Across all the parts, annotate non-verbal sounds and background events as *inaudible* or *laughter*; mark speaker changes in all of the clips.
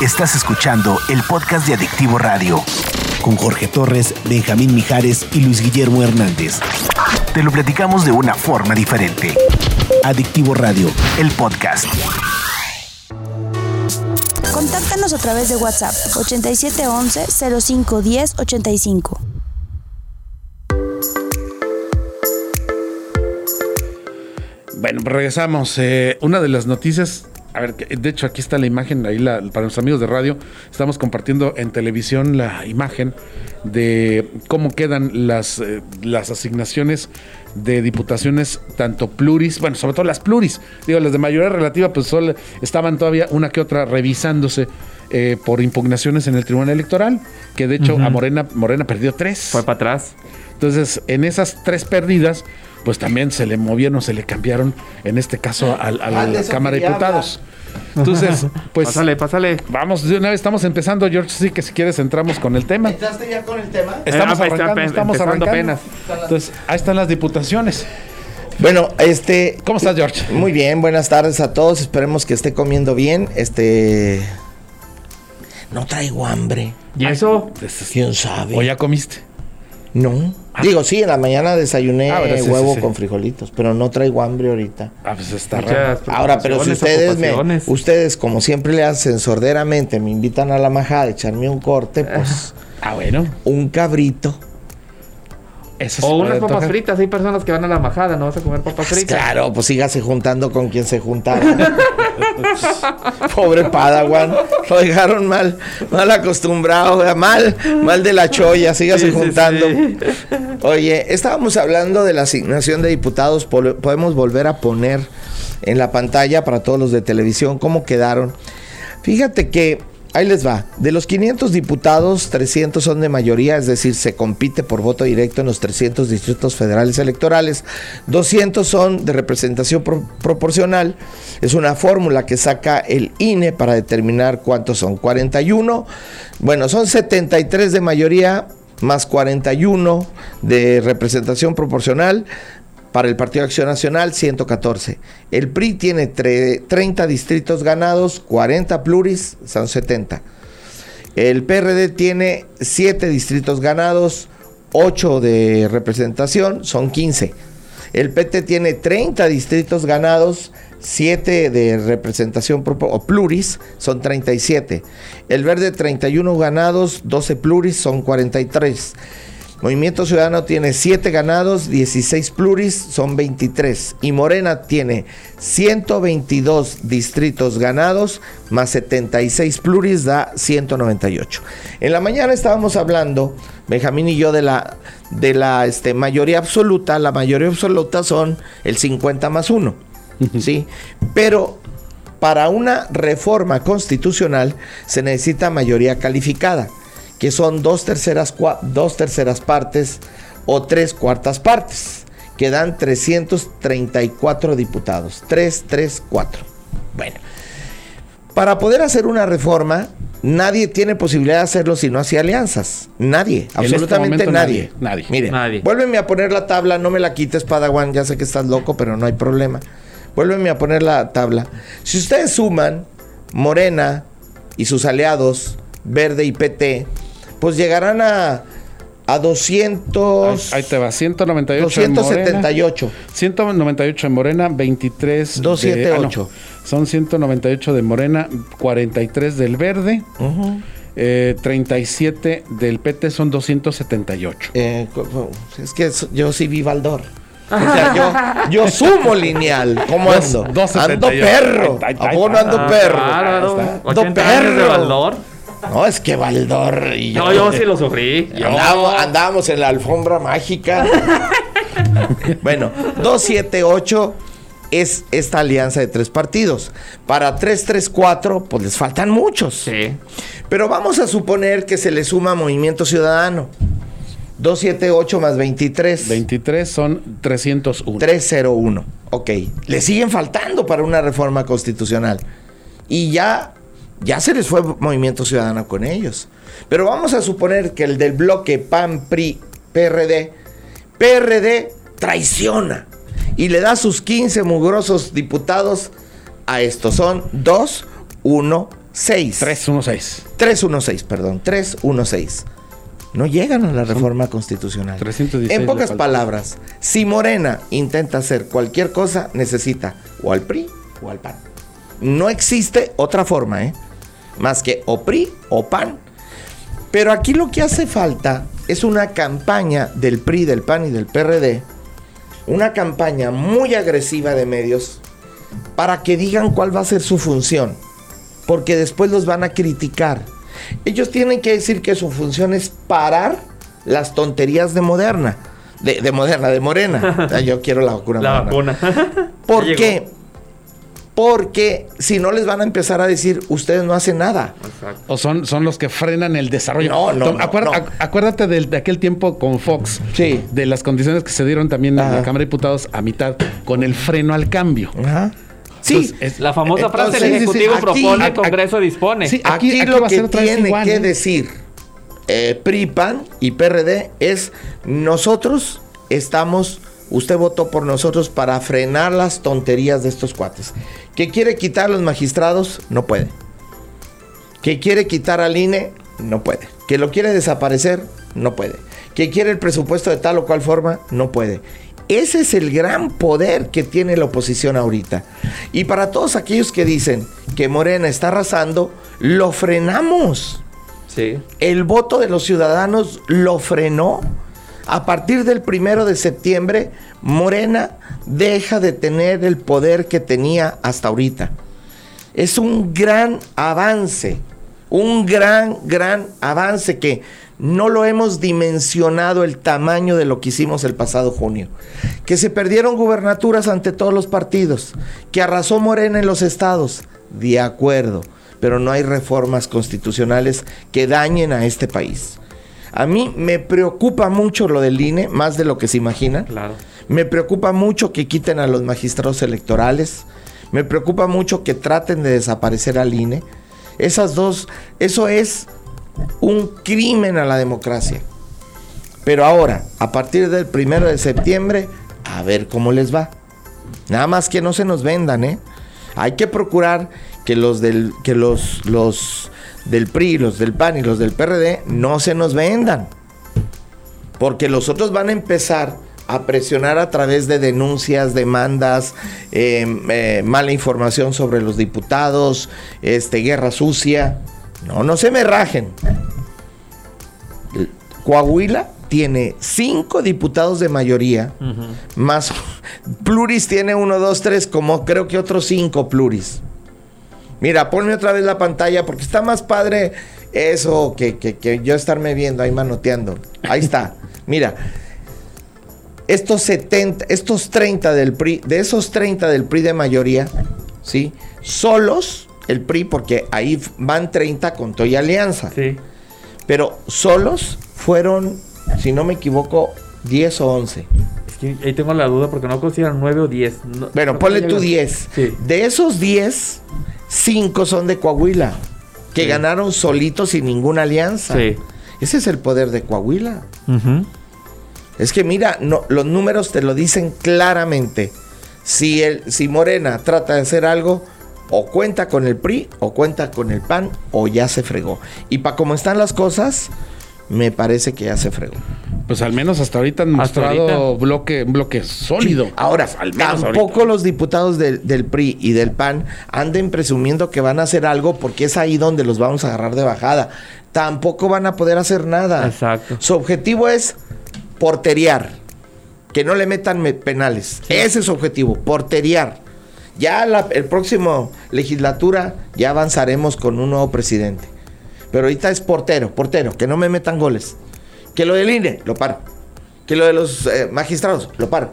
Speaker 1: Estás escuchando el podcast de Adictivo Radio. Con Jorge Torres, Benjamín Mijares y Luis Guillermo Hernández. Te lo platicamos de una forma diferente. Adictivo Radio, el podcast.
Speaker 2: Contáctanos a través de WhatsApp 8711 0510 85.
Speaker 3: Bueno, pues regresamos. Eh, una de las noticias, a ver, de hecho aquí está la imagen, ahí la- para los amigos de radio, estamos compartiendo en televisión la imagen de cómo quedan las, eh, las asignaciones de diputaciones, tanto pluris, bueno, sobre todo las pluris, digo, las de mayoría relativa, pues solo estaban todavía una que otra revisándose eh, por impugnaciones en el Tribunal Electoral, que de hecho a Morena, Morena perdió tres.
Speaker 4: Fue para atrás.
Speaker 3: Entonces, en esas tres pérdidas, pues también se le movieron, se le cambiaron, en este caso, al- a,
Speaker 5: Ah,
Speaker 3: la
Speaker 5: eso
Speaker 3: Cámara de Diputados. Entonces, *laughs* pues
Speaker 4: pásale, pásale.
Speaker 3: vamos, de una vez estamos empezando, George, sí que si quieres entramos con el tema.
Speaker 5: ¿Entraste ya con el tema?
Speaker 3: Estamos
Speaker 4: Ah, pues,
Speaker 3: arrancando,
Speaker 4: está
Speaker 3: estamos arrancando.
Speaker 4: apenas.
Speaker 3: Entonces, ahí están las diputaciones.
Speaker 5: Bueno, este.
Speaker 3: ¿Cómo estás, George?
Speaker 5: Muy bien, buenas tardes a todos. Esperemos que esté comiendo bien. Este. No traigo hambre.
Speaker 4: ¿Y eso?
Speaker 5: ¿Quién sabe?
Speaker 3: ¿O ya comiste?
Speaker 5: No. Digo, sí, en la mañana desayuné
Speaker 3: Ah, bueno, sí,
Speaker 5: huevo
Speaker 3: sí, sí.
Speaker 5: con frijolitos, pero no traigo hambre ahorita.
Speaker 3: Ah, pues está raro.
Speaker 5: Ahora, pero si ustedes me, ustedes como siempre le hacen sorderamente, me invitan a la majada a echarme un corte, pues
Speaker 3: Ah, bueno.
Speaker 5: un cabrito.
Speaker 3: Eso
Speaker 4: O unas papas fritas. Hay personas que van a la majada, no vas a comer papas
Speaker 5: Pues
Speaker 4: fritas.
Speaker 5: claro, pues sígase juntando con quien se juntaba. *laughs* *laughs* Pobre Padawan, lo dejaron mal, mal acostumbrado, mal, mal de la cholla, sígase
Speaker 4: Sí, sí,
Speaker 5: juntando.
Speaker 4: sí.
Speaker 5: Oye, estábamos hablando de la asignación de diputados, podemos volver a poner en la pantalla para todos los de televisión cómo quedaron. Fíjate que ahí les va, de los 500 diputados, 300 son de mayoría, es decir, se compite por voto directo en los 300 distritos federales electorales, 200 son de representación pro- proporcional, es una fórmula que saca el INE para determinar cuántos son, 41, bueno, son 73 de mayoría más 41 de representación proporcional. Para el Partido Acción Nacional, 114. El PRI tiene tre- 30 distritos ganados, 40 pluris, son 70. El PRD tiene 7 distritos ganados, 8 de representación, son 15. El PT tiene 30 distritos ganados, 7 de representación o pluris, son 37. El Verde 31 ganados, 12 pluris, son 43. Movimiento Ciudadano tiene 7 ganados, 16 pluris, son 23. Y Morena tiene 122 distritos ganados, más 76 pluris, da 198. En la mañana estábamos hablando, Benjamín y yo, de la, de la este, mayoría absoluta. La mayoría absoluta son el 50 más 1. ¿sí? Pero para una reforma constitucional se necesita mayoría calificada, que son dos terceras, dos terceras partes o tres cuartas partes, que dan 334 diputados. 3, 3, 4. Bueno, para poder hacer una reforma, nadie tiene posibilidad de hacerlo si no hace alianzas. Nadie,
Speaker 3: este
Speaker 5: absolutamente nadie.
Speaker 3: nadie, nadie.
Speaker 5: Mire,
Speaker 4: Nadie.
Speaker 5: vuélveme a poner la tabla, no me la quites, Padawan, ya sé que estás loco, pero no hay problema. Vuélveme a poner la tabla. Si ustedes suman Morena y sus aliados, Verde y PT, pues llegarán a, a 200...
Speaker 3: Ahí, ahí te va, 198 en Morena.
Speaker 5: 278.
Speaker 3: 198 en Morena, 23 de-
Speaker 5: 278.
Speaker 3: ah, no, son 198 de Morena, 43 del Verde, eh, 37 del PT son 278.
Speaker 5: Eh, es que yo sí vi Baldor. O sea, *laughs* yo, yo sumo lineal. ¿Cómo
Speaker 3: Dos-
Speaker 5: ando?
Speaker 3: dos
Speaker 5: ando
Speaker 3: setenta y ocho.
Speaker 5: perro. ¿A poco no ando
Speaker 4: Ah,
Speaker 5: perro?
Speaker 4: Claro,
Speaker 3: Ahí está.
Speaker 4: 80 años de
Speaker 5: perro. No, es que Baldor y yo.
Speaker 4: No, yo sí lo sufrí. Yo.
Speaker 5: Andábamos, andábamos en la alfombra mágica. *laughs* bueno, 278 es esta alianza de tres partidos. Para 334, pues les faltan muchos.
Speaker 4: Sí.
Speaker 5: Pero vamos a suponer que se le suma Movimiento Ciudadano. 278 más 23.
Speaker 3: 23 son 301.
Speaker 5: 301. Ok. Le siguen faltando para una reforma constitucional. Y ya, ya se les fue Movimiento Ciudadano con ellos. Pero vamos a suponer que el del bloque PAN, PRI, PRD, PRD traiciona y le da sus 15 mugrosos diputados a estos. Son 2, 1, 6.
Speaker 3: 316.
Speaker 5: 316, perdón, 316. No llegan a la reforma constitucional.
Speaker 3: 316
Speaker 5: en pocas palabras, si Morena intenta hacer cualquier cosa, necesita o al PRI o al PAN. No existe otra forma, ¿eh? Más que o PRI o PAN. Pero aquí lo que hace falta es una campaña del PRI, del PAN y del PRD. Una campaña muy agresiva de medios para que digan cuál va a ser su función. Porque después los van a criticar. Ellos tienen que decir que su función es parar las tonterías de Moderna. De, de Moderna, de Morena. *laughs* Ah, Yo quiero la vacuna.
Speaker 4: La
Speaker 5: Moderna.
Speaker 4: vacuna. *laughs*
Speaker 5: ¿Por qué? Porque si no les van a empezar a decir, ustedes no hacen nada.
Speaker 4: Exacto.
Speaker 3: O son, son los que frenan el desarrollo.
Speaker 5: No, no,
Speaker 3: Tom,
Speaker 5: no,
Speaker 3: acuer-
Speaker 5: no.
Speaker 3: ac- Acuérdate de, aquel tiempo con Fox.
Speaker 5: Sí.
Speaker 3: De las condiciones que se dieron también en la Cámara de Diputados a mitad con el freno al cambio.
Speaker 5: Ajá. Sí,
Speaker 3: Entonces, es-
Speaker 4: La famosa frase,
Speaker 5: Entonces,
Speaker 4: el
Speaker 5: sí, sí,
Speaker 4: Ejecutivo
Speaker 5: aquí-
Speaker 4: propone,
Speaker 3: aquí-
Speaker 4: Congreso dispone.
Speaker 3: Sí,
Speaker 5: Aquí,
Speaker 3: Aquí- aquí
Speaker 5: lo
Speaker 3: va a
Speaker 5: que
Speaker 3: ser otra vez
Speaker 5: tiene
Speaker 3: igual,
Speaker 5: que
Speaker 3: ¿eh?
Speaker 5: decir eh, PRI, PAN y PRD es nosotros estamos, usted votó por nosotros para frenar las tonterías de estos cuates. Que quiere quitar a los magistrados, no puede. Que quiere quitar al INE, no puede. Que lo quiere desaparecer, no puede. Que quiere el presupuesto de tal o cual forma, no puede. Ese es el gran poder que tiene la oposición ahorita. Y para todos aquellos que dicen que Morena está arrasando, lo frenamos.
Speaker 4: Sí.
Speaker 5: El voto de los ciudadanos lo frenó. A partir del primero de septiembre, Morena deja de tener el poder que tenía hasta ahorita. Es un gran avance, un gran, gran avance que no lo hemos dimensionado el tamaño de lo que hicimos el pasado junio. Que se perdieron gubernaturas ante todos los partidos, que arrasó Morena en los estados, de acuerdo, pero no hay reformas constitucionales que dañen a este país. A mí me preocupa mucho lo del INE, más de lo que se imaginan.
Speaker 4: Claro.
Speaker 5: Me preocupa mucho que quiten a los magistrados electorales. Me preocupa mucho que traten de desaparecer al INE. Esas dos, eso es un crimen a la democracia. Pero ahora, a partir del primero de septiembre, a ver cómo les va. Nada más que no se nos vendan, ¿eh? Hay que procurar que los del, que los, los del PRI, los del PAN y los del PRD no se nos vendan. Porque los otros van a empezar a presionar a través de denuncias, demandas, eh, eh, mala información sobre los diputados, este, guerra sucia. No, no se me rajen. Coahuila tiene cinco diputados de mayoría, más Pluris tiene uno, dos, tres, como creo que otros cinco Pluris. Mira, ponme otra vez la pantalla porque está más padre eso que, que- que yo estarme viendo ahí manoteando. Ahí está. *laughs* Mira, estos 70, estos 30 del PRI, de esos 30 del PRI de mayoría, ¿sí? Solos, el PRI, porque ahí van 30 con Toy Alianza.
Speaker 4: Sí.
Speaker 5: Pero solos fueron, si no me equivoco, 10 o 11.
Speaker 4: Es que ahí tengo la duda porque no consideran 9 o 10. No-
Speaker 5: Bueno,
Speaker 4: no
Speaker 5: ponle tú 10.
Speaker 4: Sí.
Speaker 5: De esos 10, 5 son de Coahuila, que
Speaker 4: Sí.
Speaker 5: ganaron solitos sin ninguna alianza.
Speaker 4: Sí.
Speaker 5: Ese es el poder de Coahuila. Es que mira, no, los números te lo dicen claramente. Si, el, si Morena trata de hacer algo, o cuenta con el PRI, o cuenta con el PAN, o ya se fregó. Y para cómo están las cosas, me parece que ya se fregó.
Speaker 3: Pues al menos hasta ahorita han mostrado
Speaker 4: ahorita.
Speaker 3: bloque, un bloque sólido.
Speaker 5: Ahora,
Speaker 3: Al menos
Speaker 5: tampoco
Speaker 3: ahorita.
Speaker 5: los diputados del, del PRI y del PAN anden presumiendo que van a hacer algo porque es ahí donde los vamos a agarrar de bajada. Tampoco van a poder hacer nada.
Speaker 4: Exacto.
Speaker 5: Su objetivo es porteriar, que no le metan me- penales. Ese es su objetivo, porteriar. Ya la el próximo legislatura ya avanzaremos con un nuevo presidente. Pero ahorita es portero, portero, que no me metan goles. Que lo del INE, lo paro. Que lo de los eh, magistrados, lo paro.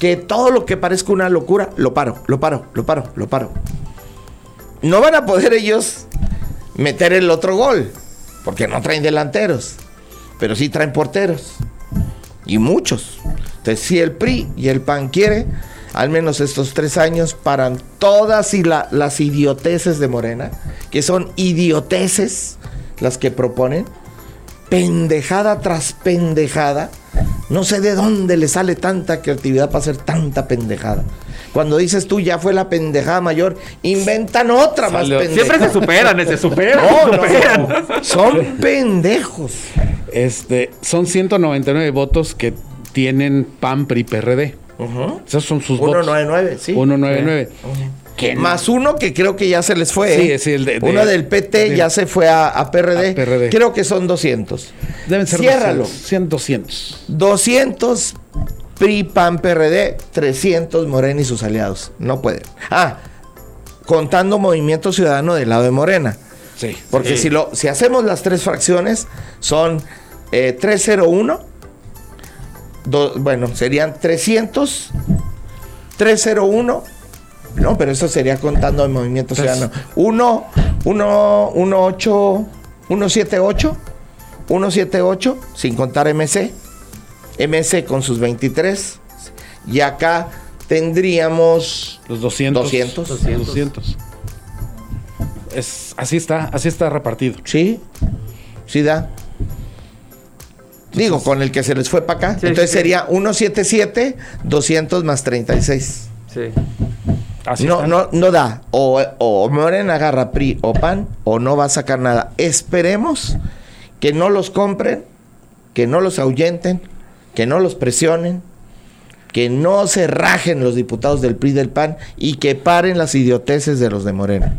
Speaker 5: Que todo lo que parezca una locura, lo paro, lo paro, lo paro, lo paro. No van a poder ellos meter el otro gol, porque no traen delanteros, pero sí traen porteros. Y muchos. Entonces, si el PRI y el PAN quiere, al menos estos tres años paran todas y la- las idioteces de Morena, que son idioteces las que proponen, pendejada tras pendejada. No sé de dónde le sale tanta creatividad para hacer tanta pendejada. cuando dices tú ya fue la pendejada mayor, inventan otra más
Speaker 3: Salió-
Speaker 5: pendeja.
Speaker 4: Siempre se superan, se superan.
Speaker 5: No,
Speaker 4: se
Speaker 5: no,
Speaker 4: superan.
Speaker 5: no. Son pendejos.
Speaker 3: Este, son 199 votos que tienen PAN, PRI, PRD. Esos son sus votos.
Speaker 5: 199, sí.
Speaker 3: 199. Que no-
Speaker 5: Más uno que creo que ya se les fue.
Speaker 3: Sí,
Speaker 5: ¿eh?
Speaker 3: sí, el de- de-
Speaker 5: uno del PT
Speaker 3: de-
Speaker 5: ya se fue a, a PRD.
Speaker 3: A PRD.
Speaker 5: Creo que son 200.
Speaker 3: Deben ser
Speaker 5: Ciérralo.
Speaker 3: 200. 100, 200.
Speaker 5: 200 PRI, PAN, PRD, 300 Morena y sus aliados. No pueden. Ah, contando Movimiento Ciudadano del lado de Morena.
Speaker 3: Sí.
Speaker 5: Porque si, lo, si hacemos las tres fracciones, son eh, 301. Do- bueno, serían 300. 301. No, pero eso sería contando el Movimiento. Ciudadano. 1, 1, 1, 8, 178. 178, sin contar MC. MC con sus 23. Y acá tendríamos
Speaker 3: Los 200.
Speaker 5: 200.
Speaker 3: 200. 200. Es, así está, así está repartido.
Speaker 5: Sí, sí da. Digo, con el que se les fue para acá.
Speaker 4: Sí,
Speaker 5: Entonces
Speaker 4: sí,
Speaker 5: sería 177, 200 más 36.
Speaker 4: Sí.
Speaker 3: Así
Speaker 5: No, no, no da. O, o Morena agarra PRI o PAN o no va a sacar nada. Esperemos que no los compren, que no los ahuyenten, que no los presionen, que no se rajen los diputados del PRI del PAN y que paren las idioteces de los de Morena.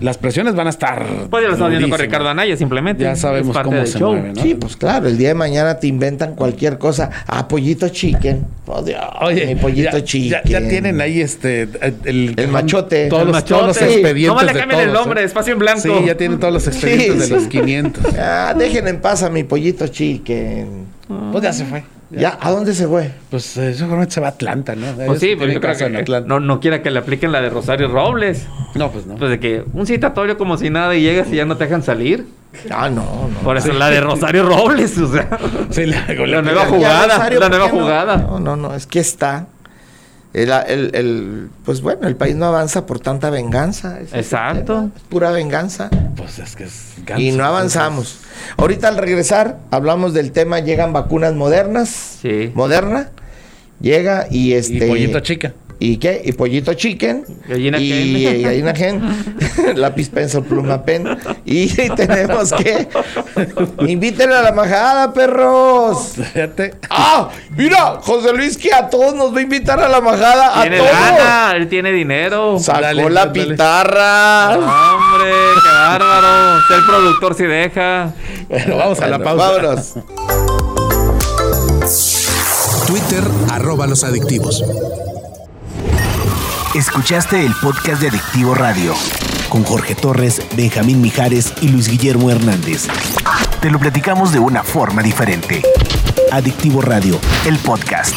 Speaker 3: Las presiones van a estar.
Speaker 4: Pues ya lo viendo con. Ricardo Anaya, simplemente.
Speaker 3: Ya sabemos cómo se
Speaker 4: show.
Speaker 3: mueve, ¿no?
Speaker 5: Sí, pues claro, el día de mañana te inventan cualquier cosa. Ah, pollito chicken. Oh, Dios,
Speaker 3: Oye,
Speaker 5: mi pollito
Speaker 3: ya,
Speaker 5: chicken.
Speaker 3: ya, ya tienen ahí este. El,
Speaker 5: El machote.
Speaker 3: Todos,
Speaker 4: El
Speaker 3: los, todos los
Speaker 4: machote.
Speaker 3: expedientes.
Speaker 4: Nomás le
Speaker 3: de
Speaker 4: cambian el nombre,
Speaker 3: ¿eh?
Speaker 4: espacio en blanco.
Speaker 3: Sí, ya tienen todos los expedientes
Speaker 5: Sí,
Speaker 3: de los
Speaker 5: sí.
Speaker 3: 500. *laughs*
Speaker 5: Ah, dejen en paz a mi pollito chicken.
Speaker 3: Pues ya se fue.
Speaker 5: ¿Ya? ¿A dónde se fue?
Speaker 3: Pues eh, seguramente se va a Atlanta, ¿no?
Speaker 4: Pues sí, pero yo creo
Speaker 3: en
Speaker 4: que
Speaker 3: Atlanta.
Speaker 4: no, no quiera que le apliquen la de Rosario Robles.
Speaker 3: No, pues no.
Speaker 4: Pues de que un citatorio como si nada y llegas y ya no te dejan salir.
Speaker 5: Ah, no, no.
Speaker 4: Por eso la de Rosario Robles, o sea.
Speaker 3: Sí, la,
Speaker 4: La nueva
Speaker 5: Ya,
Speaker 4: jugada,
Speaker 5: Rosario,
Speaker 4: la
Speaker 5: ¿por
Speaker 4: nueva
Speaker 5: no?
Speaker 4: jugada.
Speaker 5: No, no, no, es que está. El, el- el- pues bueno, el país no avanza por tanta venganza.
Speaker 4: Exacto.
Speaker 5: es pura venganza.
Speaker 3: Pues es que es
Speaker 5: y
Speaker 3: ganso,
Speaker 5: no avanzamos. Ahorita al regresar, hablamos del tema, llegan vacunas modernas.
Speaker 4: Sí.
Speaker 5: Moderna. Llega y este.
Speaker 3: Y pollito chica.
Speaker 5: ¿Y qué? Y pollito chicken.
Speaker 4: Gallina
Speaker 5: y,
Speaker 4: Ken.
Speaker 5: y *laughs* gallina gen. *laughs* lápiz pencil pluma pen. Y *laughs* tenemos que. Inviten a la majada, perros.
Speaker 3: Fíjate.
Speaker 5: ¡Ah! Mira, José Luis que a todos nos va a invitar a la majada. A
Speaker 4: Tiene
Speaker 5: todos.
Speaker 4: lana, él tiene dinero.
Speaker 5: Sacó
Speaker 3: Dale,
Speaker 5: la
Speaker 3: dale.
Speaker 5: pitarra.
Speaker 4: Hombre, qué bárbaro. Usted el productor si deja.
Speaker 3: Bueno, vamos a la pausa.
Speaker 5: Vámonos.
Speaker 1: Twitter, arroba los adictivos. Escuchaste el podcast de Adictivo Radio con Jorge Torres, Benjamín Mijares y Luis Guillermo Hernández. Te lo platicamos de una forma diferente. Adictivo Radio, el podcast.